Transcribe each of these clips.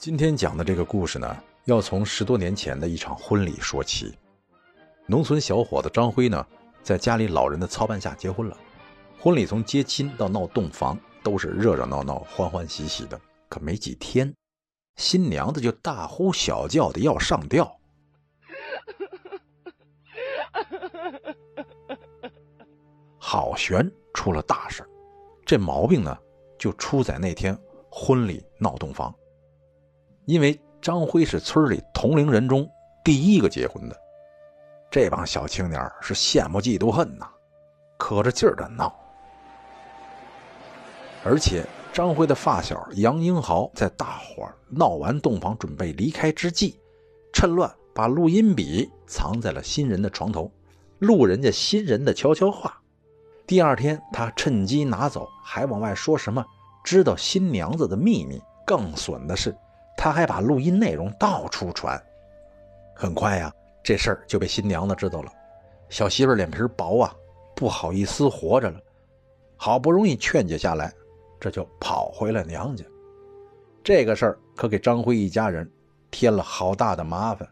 今天讲的这个故事呢，要从十多年前的一场婚礼说起。农村小伙子张辉呢，在家里老人的操办下结婚了。婚礼从接亲到闹洞房，都是热热闹闹、欢欢喜喜的。可没几天，新娘子就大呼小叫的要上吊。好悬出了大事这毛病呢，就出在那天婚礼闹洞房。因为张辉是村里同龄人中第一个结婚的，这帮小青年是羡慕嫉妒恨呐，可着劲儿的闹。而且张辉的发小杨英豪在大伙闹完洞房准备离开之际，趁乱把录音笔藏在了新人的床头，录人家新人的悄悄话。第二天，他趁机拿走，还往外说什么知道新娘子的秘密。更损的是，他还把录音内容到处传。很快呀，这事儿就被新娘子知道了。小媳妇脸皮薄啊，不好意思活着了。好不容易劝解下来，这就跑回了娘家。这个事儿可给张辉一家人添了好大的麻烦，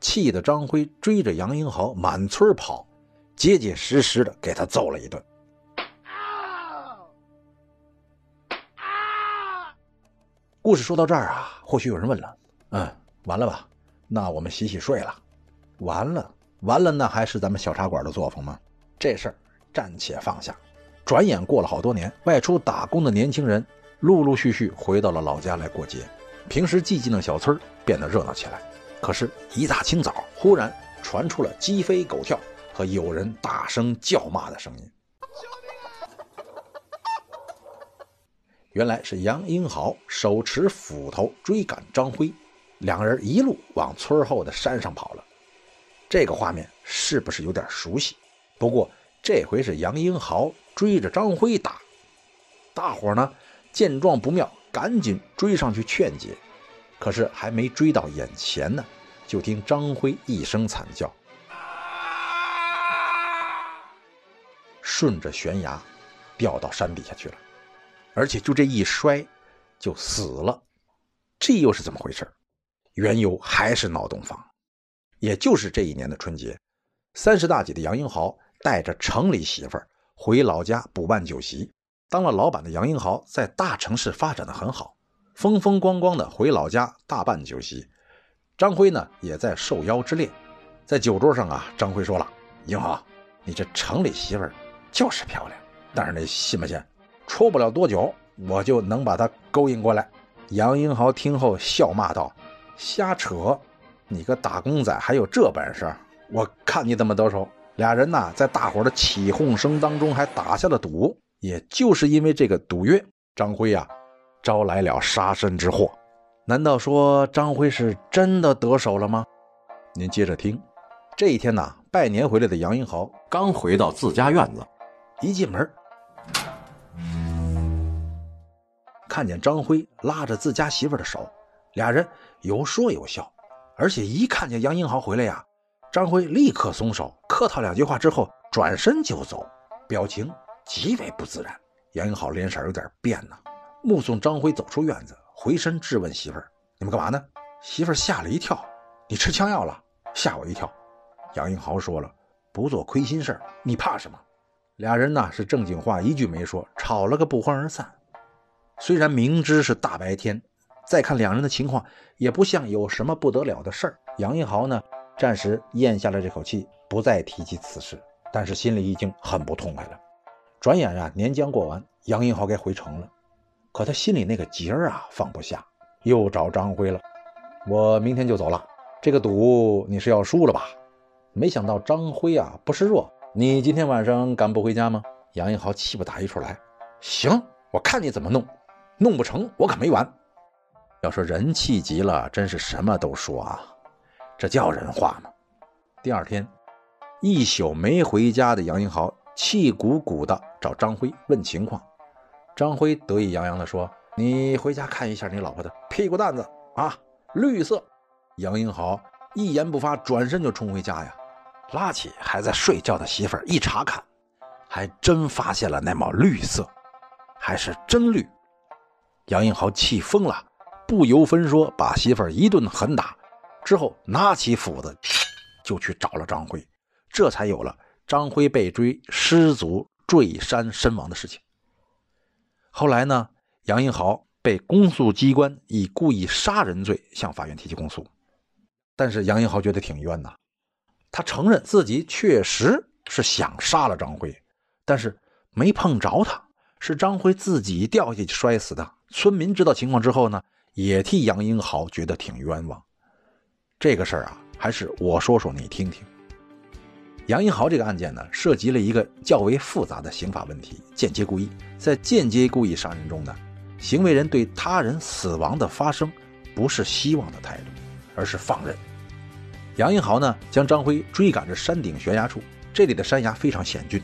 气得张辉追着杨英豪满村跑。结结实实的给他揍了一顿。故事说到这儿啊，或许有人问了：“嗯，完了吧？那我们洗洗睡了？完了，完了，那还是咱们小茶馆的作风吗？这事儿暂且放下。转眼过了好多年，外出打工的年轻人陆陆续续回到了老家来过节，平时寂静的小村变得热闹起来。可是，一大清早，忽然传出了鸡飞狗跳。和有人大声叫骂的声音，原来是杨英豪手持斧头追赶张辉，两人一路往村后的山上跑了。这个画面是不是有点熟悉？不过这回是杨英豪追着张辉打，大伙呢见状不妙，赶紧追上去劝解。可是还没追到眼前呢，就听张辉一声惨叫。顺着悬崖掉到山底下去了，而且就这一摔就死了。这又是怎么回事？缘由还是闹洞房。也就是这一年的春节，三十大几的杨英豪带着城里媳妇儿回老家补办酒席。当了老板的杨英豪在大城市发展的很好，风风光光的回老家大办酒席。张辉呢也在受邀之列，在酒桌上啊，张辉说了：“英豪，你这城里媳妇儿。”就是漂亮，但是那信不信，出不了多久，我就能把她勾引过来。杨英豪听后笑骂道：“瞎扯！你个打工仔还有这本事？我看你怎么得手！”俩人呐，在大伙的起哄声当中还打下了赌。也就是因为这个赌约，张辉呀，招来了杀身之祸。难道说张辉是真的得手了吗？您接着听。这一天呐，拜年回来的杨英豪刚回到自家院子。一进门，看见张辉拉着自家媳妇的手，俩人有说有笑，而且一看见杨英豪回来呀，张辉立刻松手，客套两句话之后转身就走，表情极为不自然。杨英豪脸色有点变呐，目送张辉走出院子，回身质问媳妇儿：“你们干嘛呢？”媳妇儿吓了一跳：“你吃枪药了？吓我一跳。”杨英豪说了：“不做亏心事你怕什么？”俩人呢是正经话一句没说，吵了个不欢而散。虽然明知是大白天，再看两人的情况，也不像有什么不得了的事儿。杨一豪呢，暂时咽下了这口气，不再提及此事，但是心里已经很不痛快了。转眼啊，年将过完，杨一豪该回城了，可他心里那个结儿啊放不下，又找张辉了。我明天就走了，这个赌你是要输了吧？没想到张辉啊不示弱。你今天晚上敢不回家吗？杨英豪气不打一处来。行，我看你怎么弄，弄不成我可没完。要说人气急了，真是什么都说啊，这叫人话吗？第二天，一宿没回家的杨英豪气鼓鼓的找张辉问情况。张辉得意洋洋的说：“你回家看一下你老婆的屁股蛋子啊，绿色。”杨英豪一言不发，转身就冲回家呀，拉起还在睡觉的媳妇儿一查看，还真发现了那抹绿色，还是真绿。杨英豪气疯了。不由分说，把媳妇儿一顿狠打，之后拿起斧子就去找了张辉，这才有了张辉被追失足坠山身亡的事情。后来呢，杨英豪被公诉机关以故意杀人罪向法院提起公诉，但是杨英豪觉得挺冤呐，他承认自己确实是想杀了张辉，但是没碰着他，是张辉自己掉下去摔死的。村民知道情况之后呢？也替杨英豪觉得挺冤枉，这个事儿啊，还是我说说你听听。杨英豪这个案件呢，涉及了一个较为复杂的刑法问题——间接故意。在间接故意杀人中呢，行为人对他人死亡的发生，不是希望的态度，而是放任。杨英豪呢，将张辉追赶至山顶悬崖处，这里的山崖非常险峻。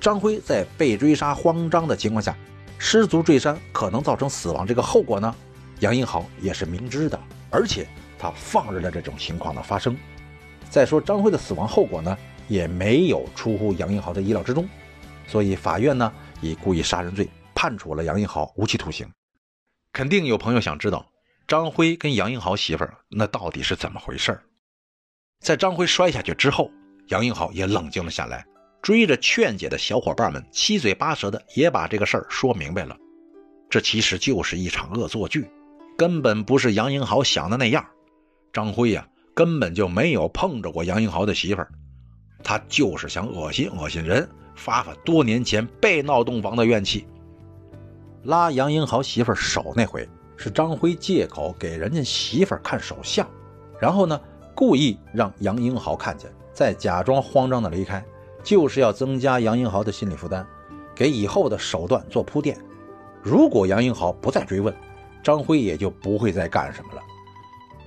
张辉在被追杀、慌张的情况下，失足坠山，可能造成死亡，这个后果呢？杨英豪也是明知的，而且他放任了这种情况的发生。再说张辉的死亡后果呢，也没有出乎杨英豪的意料之中，所以法院呢以故意杀人罪判处了杨英豪无期徒刑。肯定有朋友想知道，张辉跟杨英豪媳妇儿那到底是怎么回事儿在张辉摔下去之后，杨英豪也冷静了下来，追着劝解的小伙伴们七嘴八舌的也把这个事儿说明白了。这其实就是一场恶作剧。根本不是杨英豪想的那样，张辉呀根本就没有碰着过杨英豪的媳妇儿，他就是想恶心恶心人，发发多年前被闹洞房的怨气。拉杨英豪媳妇儿手那回是张辉借口给人家媳妇儿看手相，然后呢故意让杨英豪看见，再假装慌张的离开，就是要增加杨英豪的心理负担，给以后的手段做铺垫。如果杨英豪不再追问。张辉也就不会再干什么了。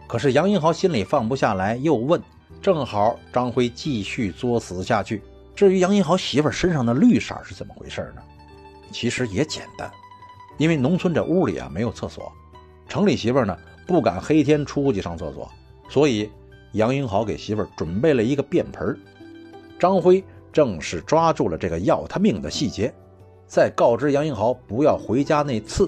可是杨英豪心里放不下来，又问：正好张辉继续作死下去。至于杨英豪媳妇身上的绿色是怎么回事呢？其实也简单，因为农村这屋里啊没有厕所，城里媳妇呢不敢黑天出去上厕所，所以杨英豪给媳妇准备了一个便盆。张辉正是抓住了这个要他命的细节，在告知杨英豪不要回家那次。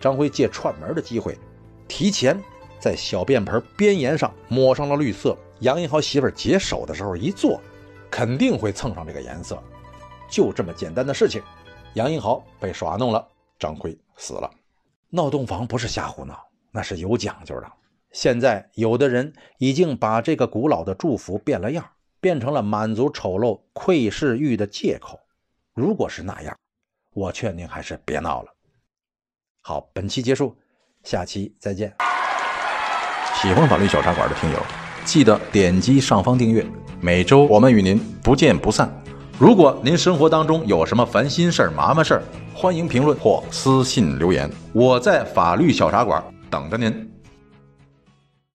张辉借串门的机会，提前在小便盆边沿上抹上了绿色。杨英豪媳妇解手的时候一坐，肯定会蹭上这个颜色。就这么简单的事情，杨英豪被耍弄了，张辉死了。闹洞房不是瞎胡闹，那是有讲究的。现在有的人已经把这个古老的祝福变了样，变成了满足丑陋窥视欲的借口。如果是那样，我劝您还是别闹了。好，本期结束，下期再见。喜欢法律小茶馆的听友，记得点击上方订阅，每周我们与您不见不散。如果您生活当中有什么烦心事儿、麻烦事儿，欢迎评论或私信留言，我在法律小茶馆等着您。